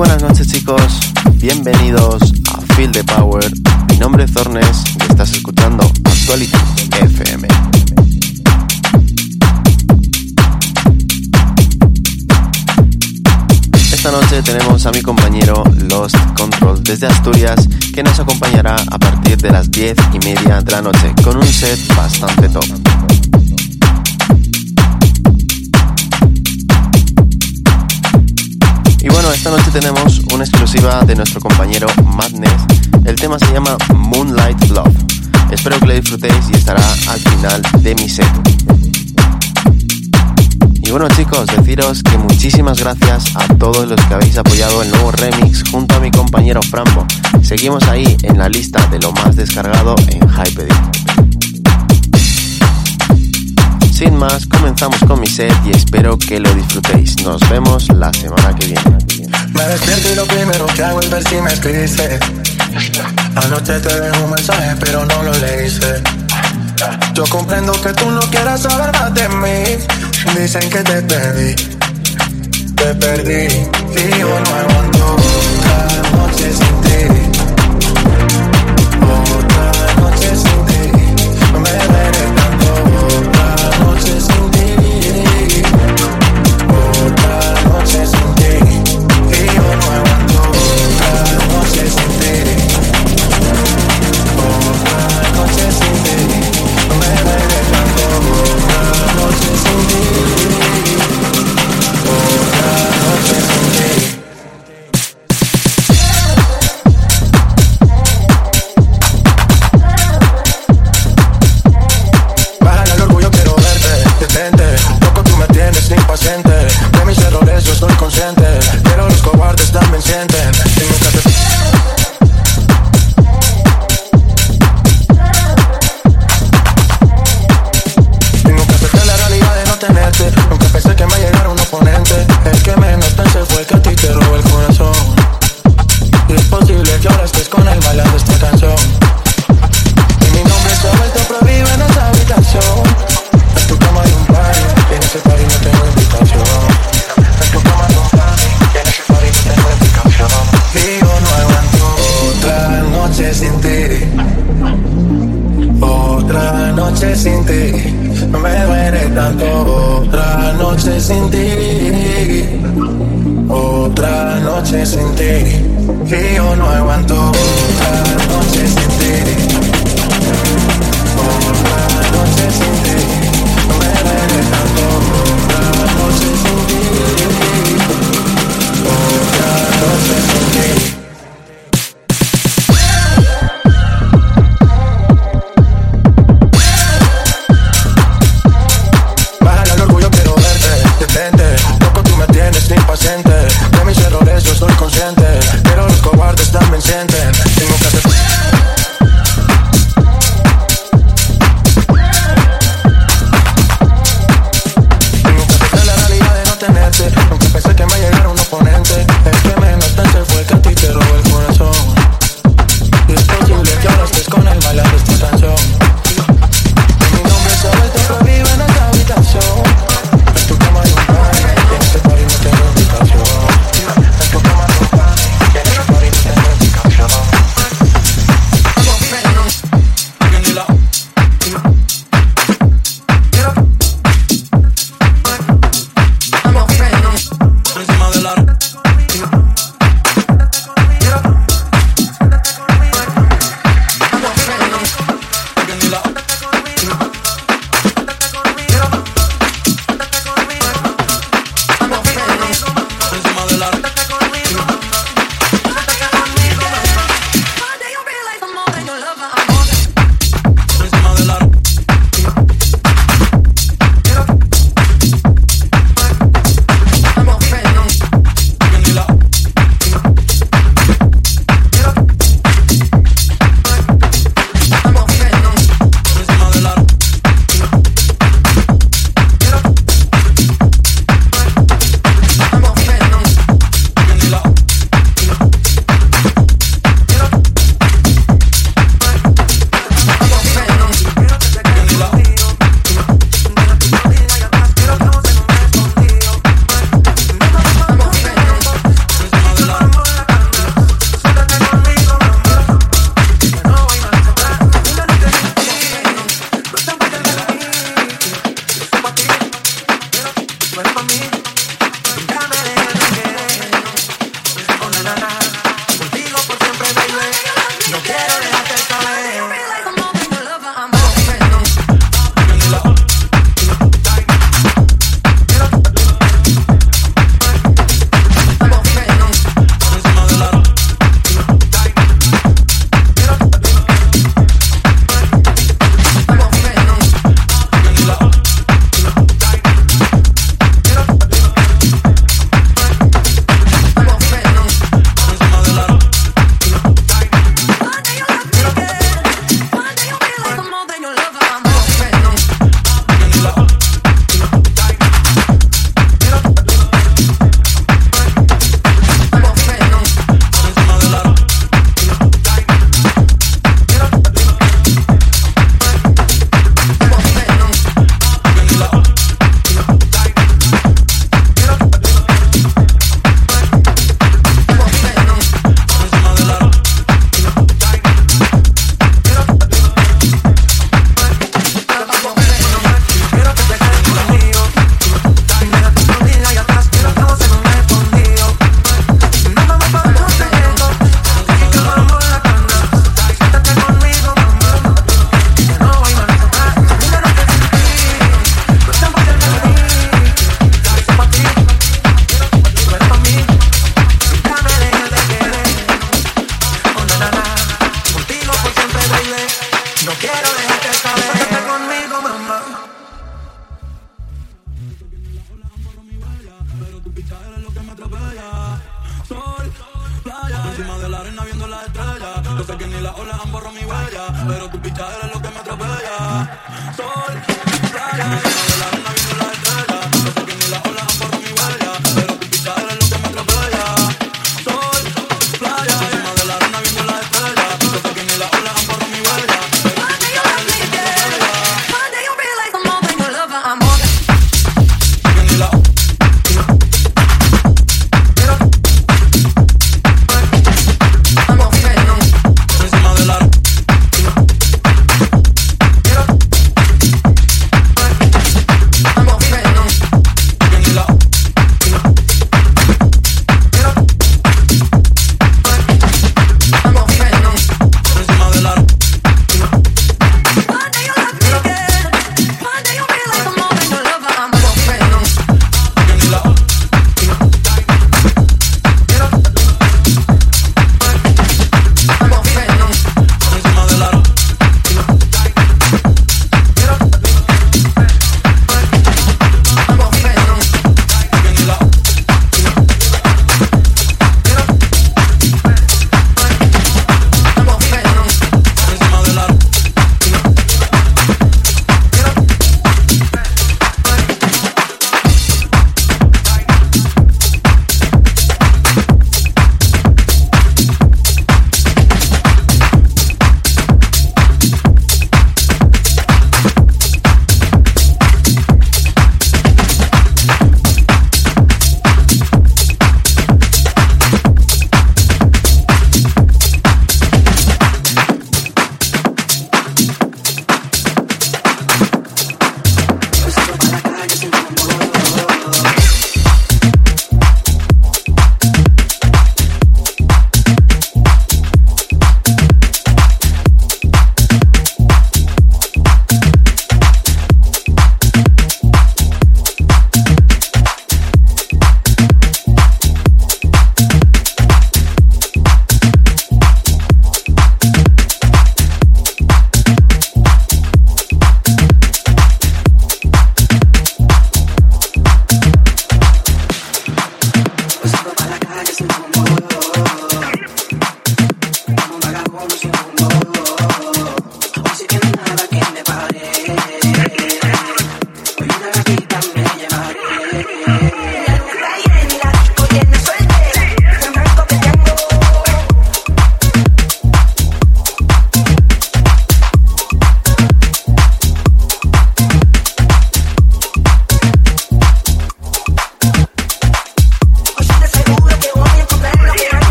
Buenas noches chicos, bienvenidos a Feel the Power. Mi nombre es Zornes y estás escuchando Actuality FM. Esta noche tenemos a mi compañero Lost Control desde Asturias que nos acompañará a partir de las 10 y media de la noche con un set bastante top. Esta noche tenemos una exclusiva de nuestro compañero Madness. El tema se llama Moonlight Love. Espero que lo disfrutéis y estará al final de mi set. Y bueno chicos, deciros que muchísimas gracias a todos los que habéis apoyado el nuevo remix junto a mi compañero Frambo. Seguimos ahí en la lista de lo más descargado en Hypedit. Sin más, comenzamos con mi set y espero que lo disfrutéis. Nos vemos la semana que viene. Me despierto y lo primero que hago es ver si me escribiste. Anoche te dejé un mensaje, pero no lo leíste. Yo comprendo que tú no quieras saber más de mí. Dicen que te perdí, te perdí. Y yo no aguanto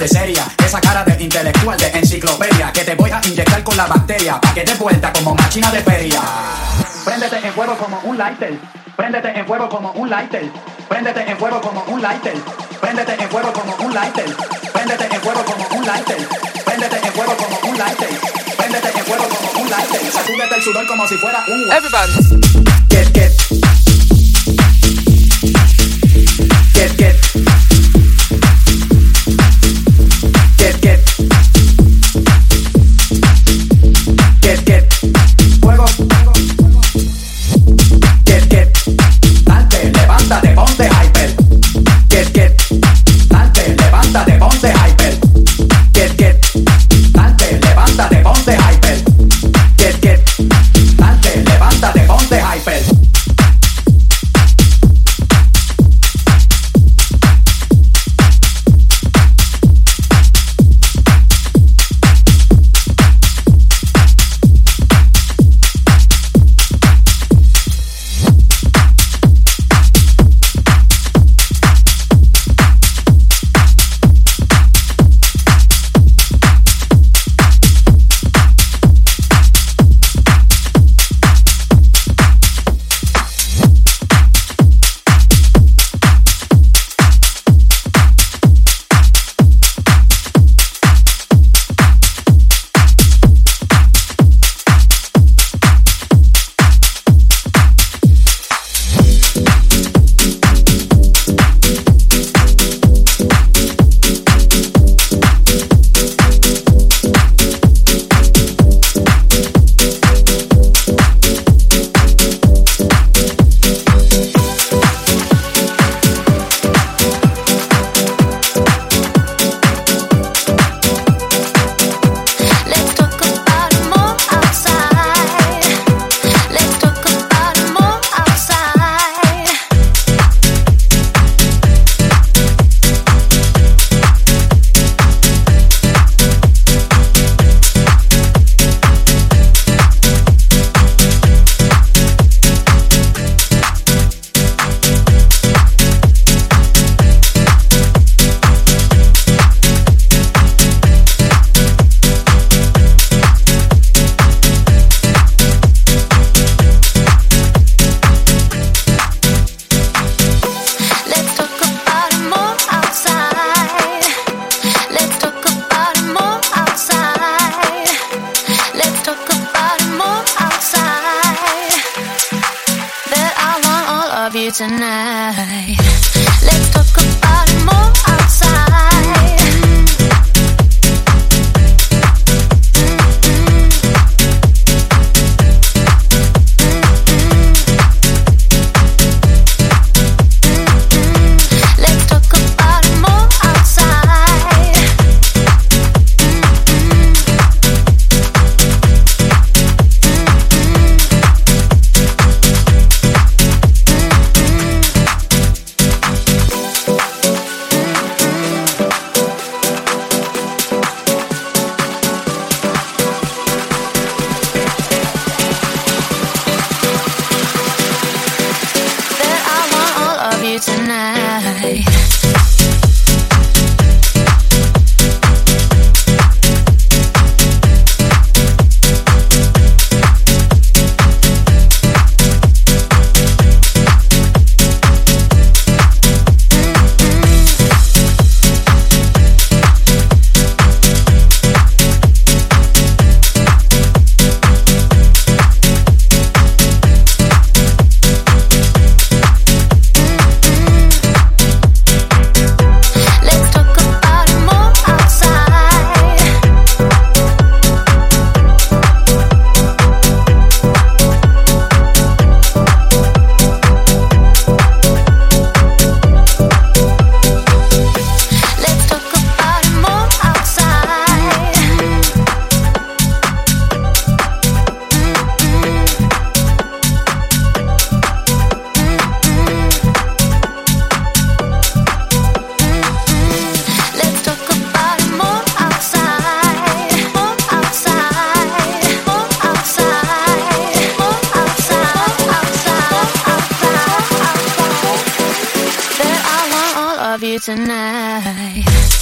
de seria, esa cara de intelectual, de enciclopedia. Que te voy a inyectar con la bacteria, pa' que te vuelta como máquina de feria. Préndete en fuego como un lighter. Préndete en fuego como un lighter. Préndete en fuego como un lighter. Préndete en fuego como un lighter. Préndete en fuego como un lighter. Préndete en fuego como un lighter. Préndete en fuego como un lighter. Sacúdete el sudor como si fuera un... Everybody. Tonight.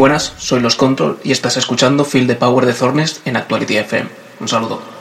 Buenas, soy Los Control y estás escuchando Field the Power de Zornes en Actuality FM. Un saludo.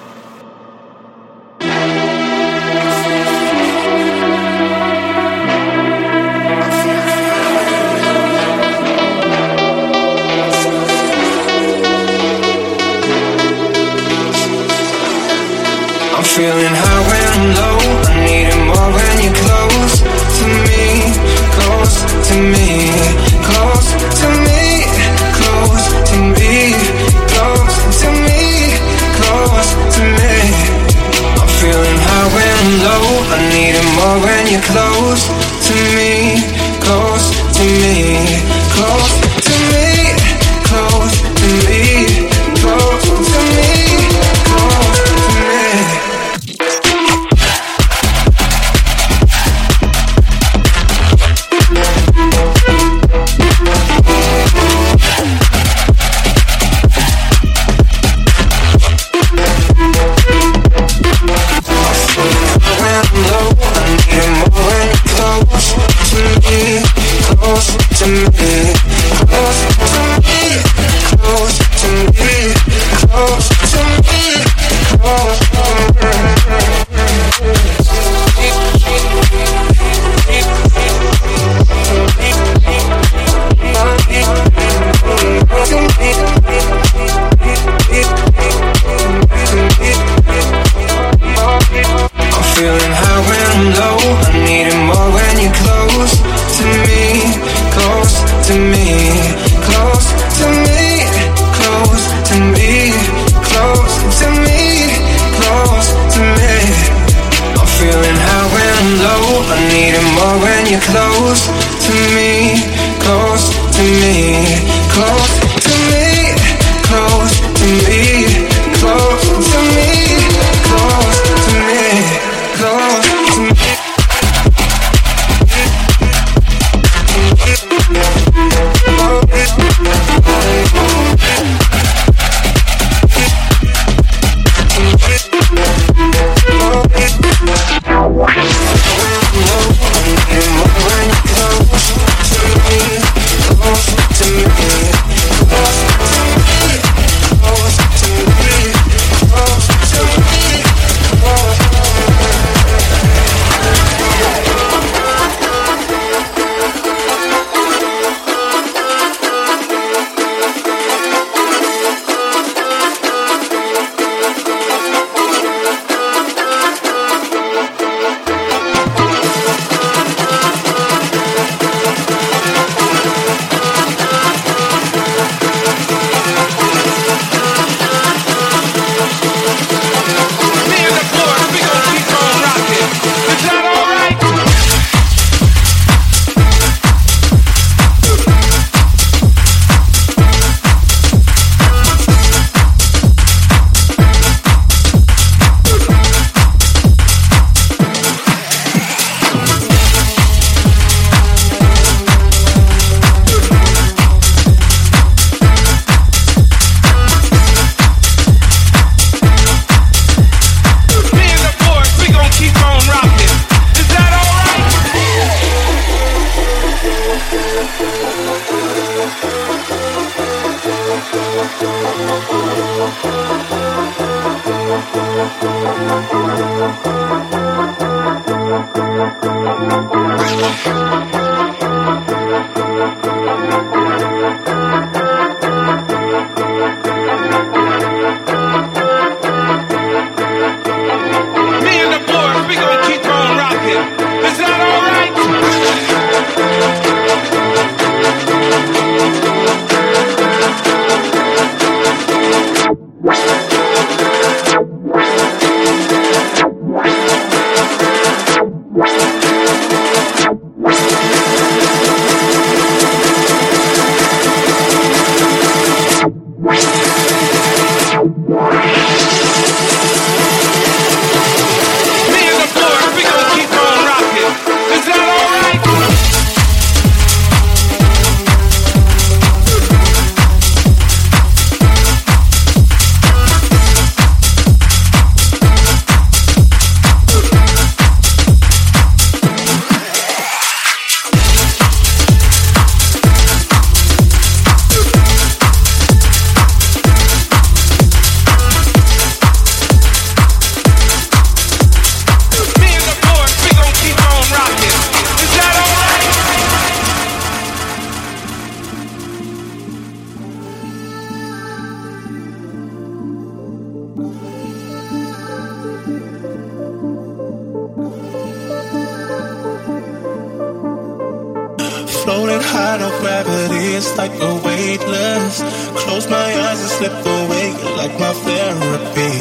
Floating high, no gravity, it's like we're weightless. Close my eyes and slip away, you're like my therapy.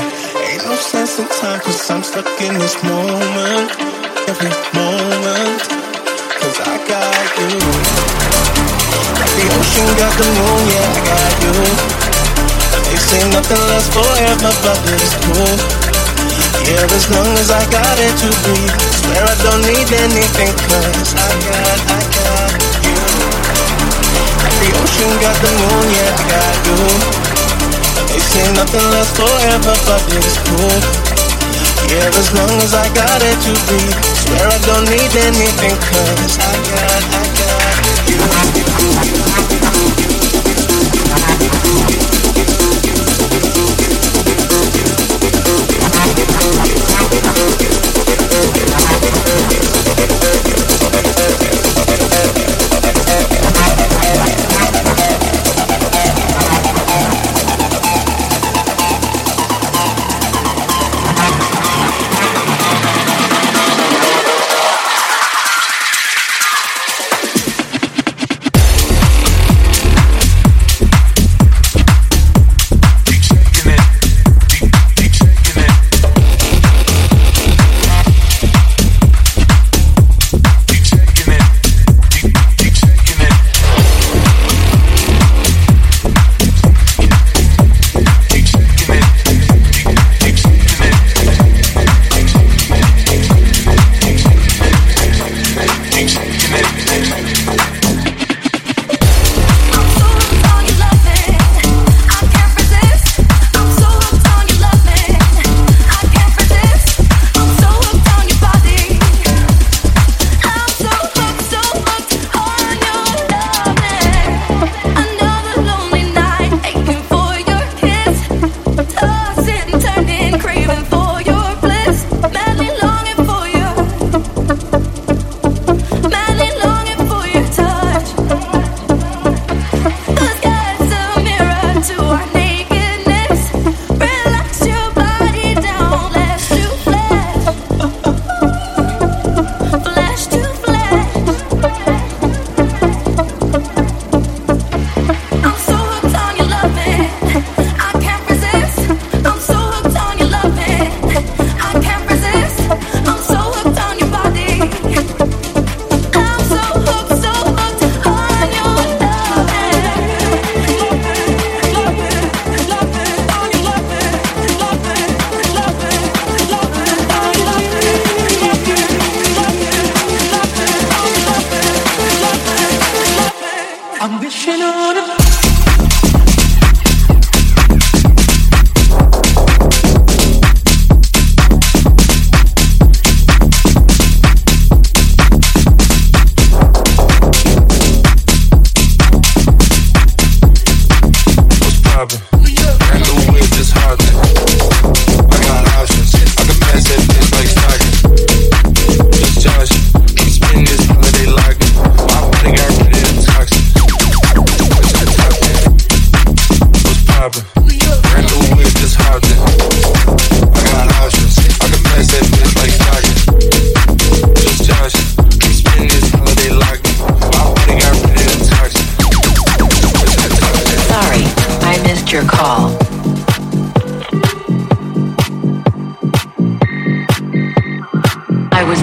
Ain't no sense in time, cause I'm stuck in this moment. every moment. Cause I got you. Like the ocean got the moon, yeah, I got you. They say nothing lasts forever, but it's cool. Yeah, as long as I got it to breathe. Swear I don't need anything, cause I got, I got ocean got the moon, yeah, I got you. They say nothing lasts forever, but it's cool. Yeah, as long as I got it to breathe. Swear I don't need anything, cause I got, I got you.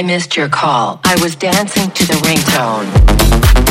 I missed your call. I was dancing to the ringtone.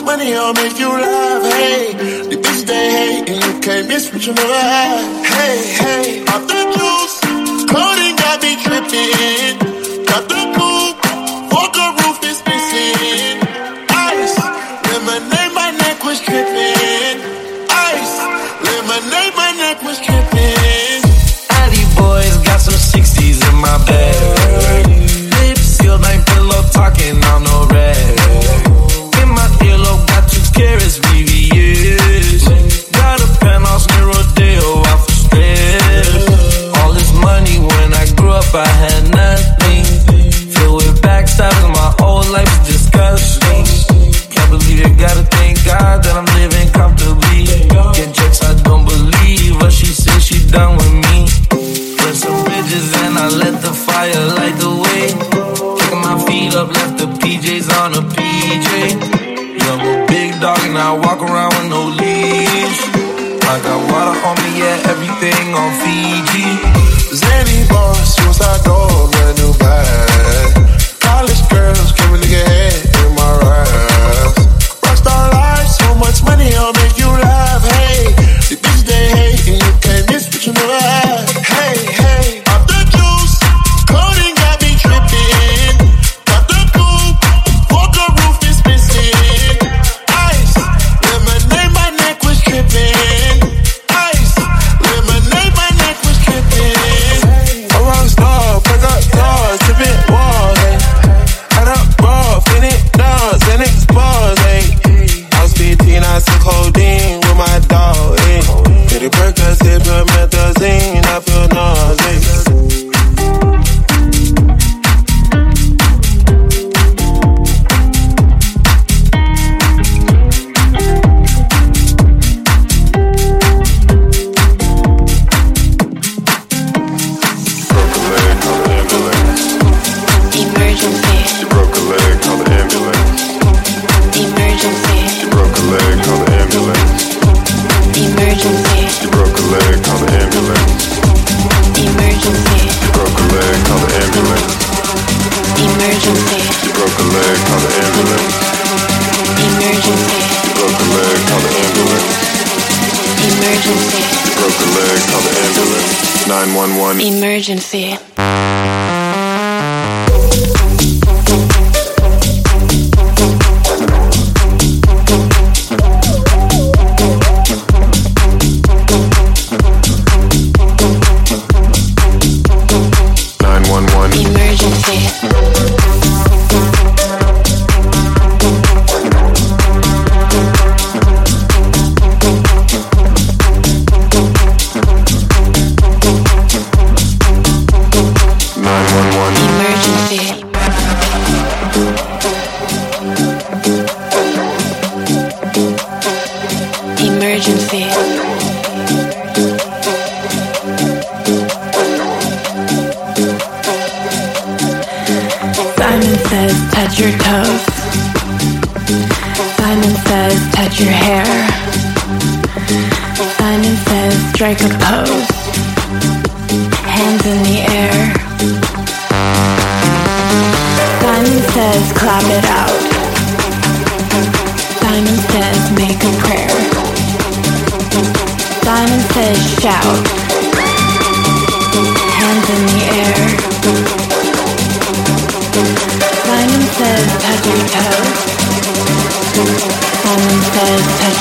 much money, I'll make you laugh. Hey, the bitch they hate, and you can't miss what you never had. Hey, hey,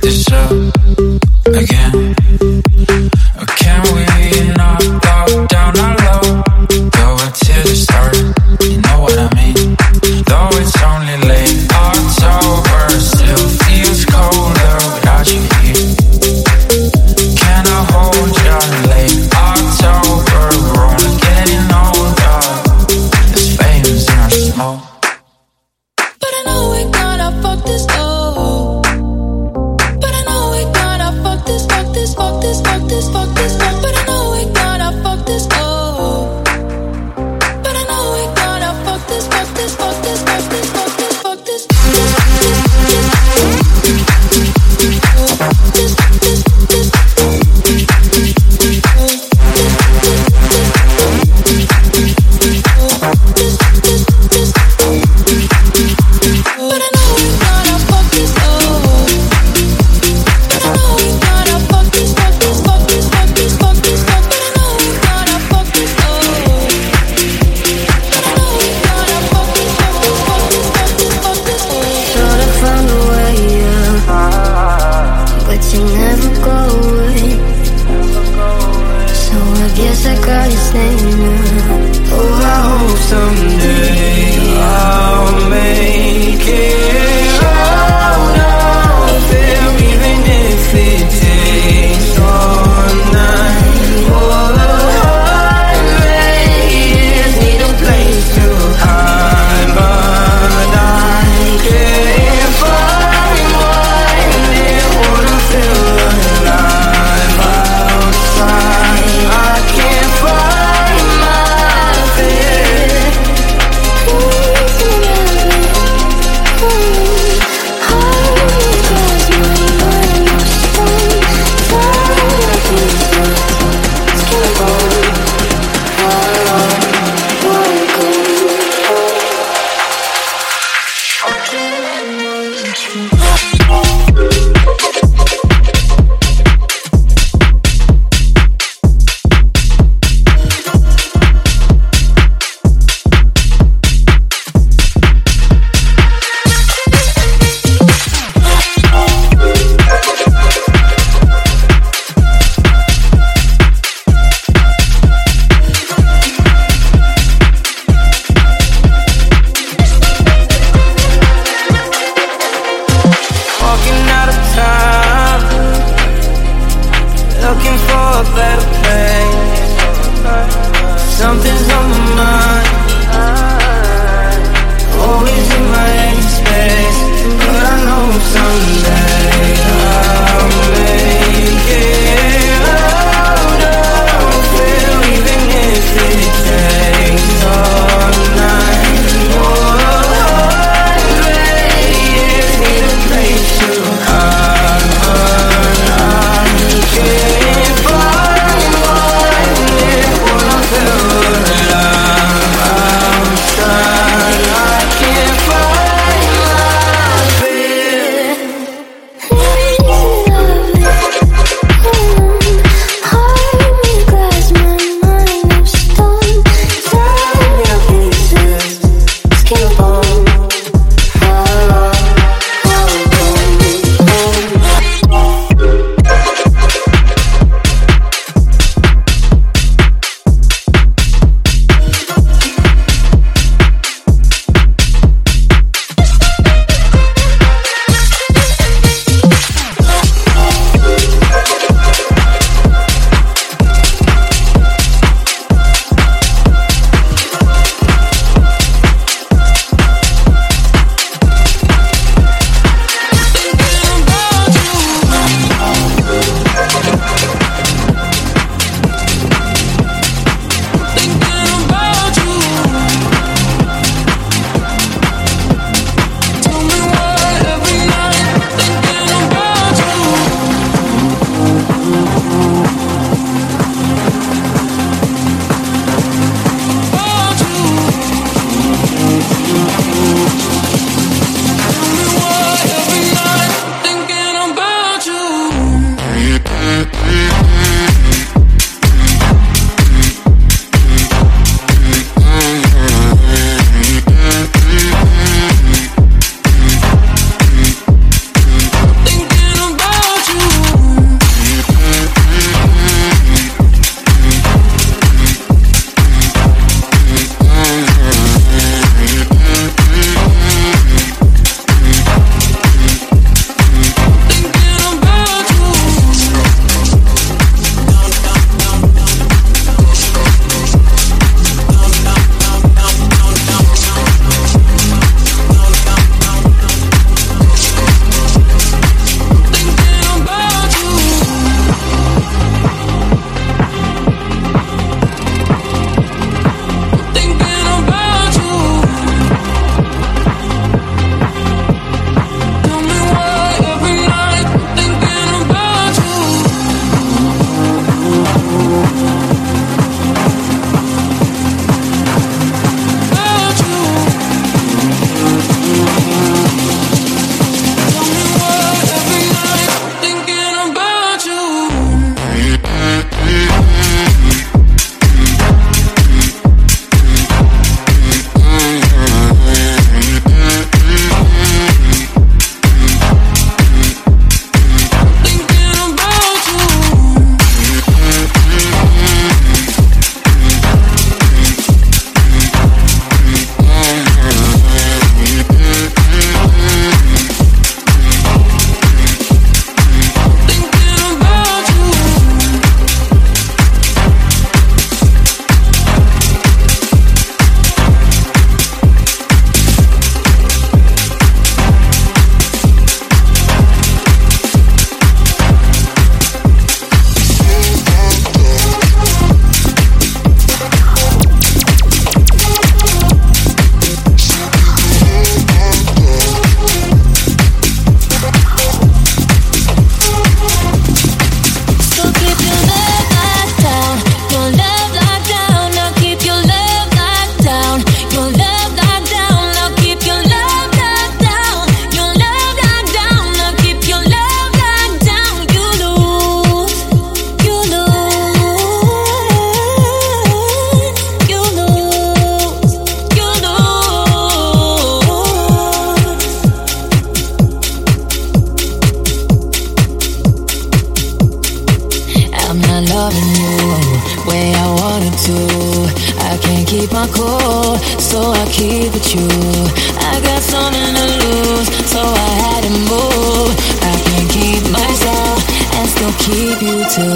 this up again.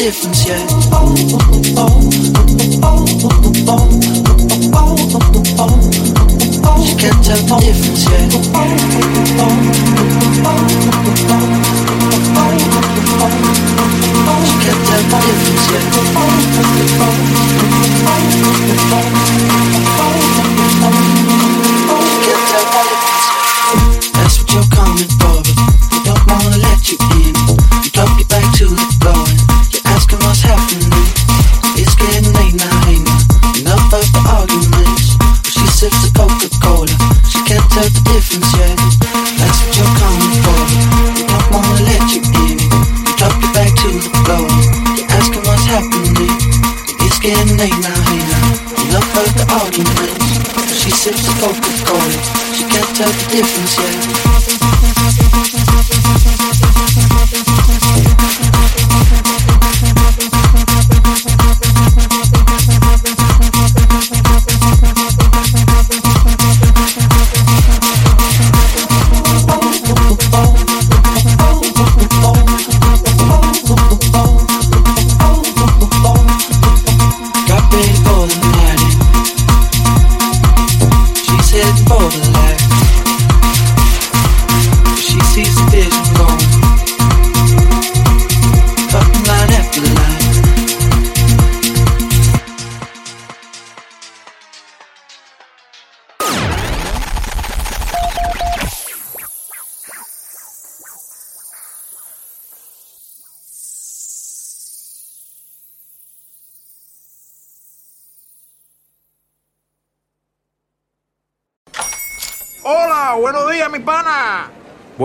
difference.